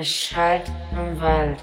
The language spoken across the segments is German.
Es schallt im Wald.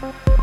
Bye.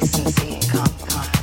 complacency and compromise.